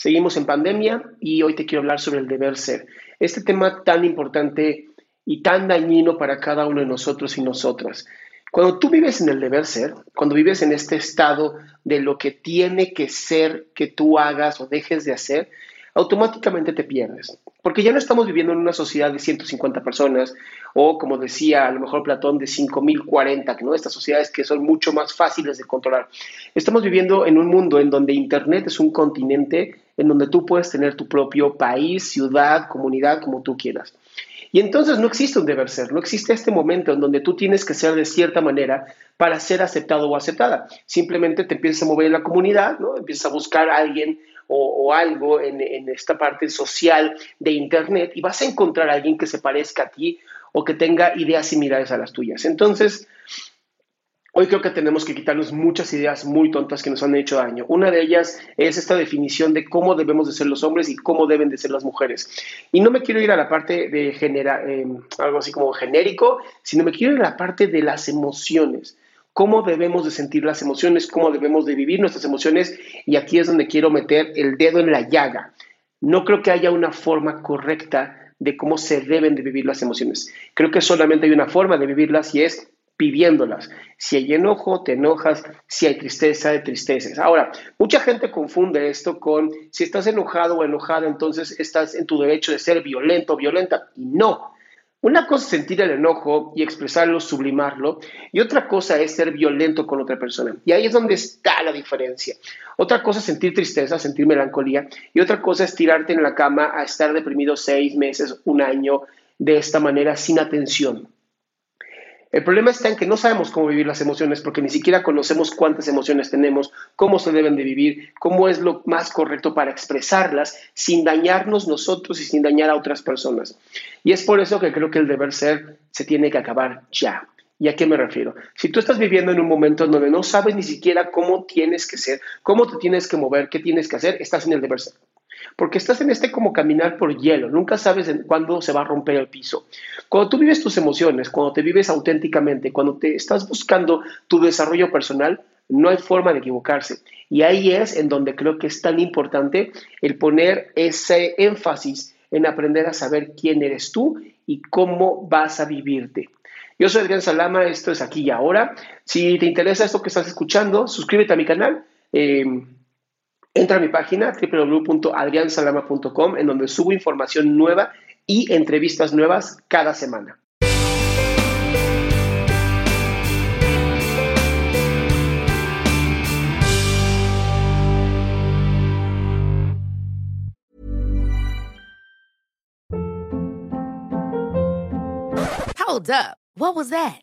Seguimos en pandemia y hoy te quiero hablar sobre el deber ser. Este tema tan importante y tan dañino para cada uno de nosotros y nosotras. Cuando tú vives en el deber ser, cuando vives en este estado de lo que tiene que ser que tú hagas o dejes de hacer, automáticamente te pierdes. Porque ya no estamos viviendo en una sociedad de 150 personas o, como decía a lo mejor Platón, de 5040, ¿no? Estas sociedades que son mucho más fáciles de controlar. Estamos viviendo en un mundo en donde Internet es un continente en donde tú puedes tener tu propio país, ciudad, comunidad, como tú quieras. Y entonces no existe un deber ser, no existe este momento en donde tú tienes que ser de cierta manera para ser aceptado o aceptada. Simplemente te empiezas a mover en la comunidad, ¿no? empiezas a buscar a alguien o, algo en, esta parte social de Internet y vas a encontrar a alguien que se parezca a ti o que tenga ideas similares a las tuyas. Entonces, Hoy creo que tenemos que quitarnos muchas ideas muy tontas que nos han hecho daño. Una de ellas es esta definición de cómo debemos de ser los hombres y cómo deben de ser las mujeres. Y no me quiero ir a la parte de genera, eh, algo así como genérico, sino me quiero ir a la parte de las emociones. Cómo debemos de sentir las emociones, cómo debemos de vivir nuestras emociones. Y aquí es donde quiero meter el dedo en la llaga. No creo que haya una forma correcta de cómo se deben de vivir las emociones. Creo que solamente hay una forma de vivirlas y es viviéndolas. Si hay enojo, te enojas, si hay tristeza, de tristezas. Ahora, mucha gente confunde esto con si estás enojado o enojada, entonces estás en tu derecho de ser violento o violenta. Y no. Una cosa es sentir el enojo y expresarlo, sublimarlo, y otra cosa es ser violento con otra persona. Y ahí es donde está la diferencia. Otra cosa es sentir tristeza, sentir melancolía, y otra cosa es tirarte en la cama a estar deprimido seis meses, un año, de esta manera, sin atención. El problema está en que no sabemos cómo vivir las emociones porque ni siquiera conocemos cuántas emociones tenemos, cómo se deben de vivir, cómo es lo más correcto para expresarlas sin dañarnos nosotros y sin dañar a otras personas. Y es por eso que creo que el deber ser se tiene que acabar ya. ¿Y a qué me refiero? Si tú estás viviendo en un momento en donde no sabes ni siquiera cómo tienes que ser, cómo te tienes que mover, qué tienes que hacer, estás en el deber ser porque estás en este como caminar por hielo, nunca sabes cuándo se va a romper el piso. Cuando tú vives tus emociones, cuando te vives auténticamente, cuando te estás buscando tu desarrollo personal, no hay forma de equivocarse. Y ahí es en donde creo que es tan importante el poner ese énfasis en aprender a saber quién eres tú y cómo vas a vivirte. Yo soy Adrián Salama, esto es aquí y ahora. Si te interesa esto que estás escuchando, suscríbete a mi canal. Eh, Entra a mi página www.adriansalama.com en donde subo información nueva y entrevistas nuevas cada semana. Hold up. What was that?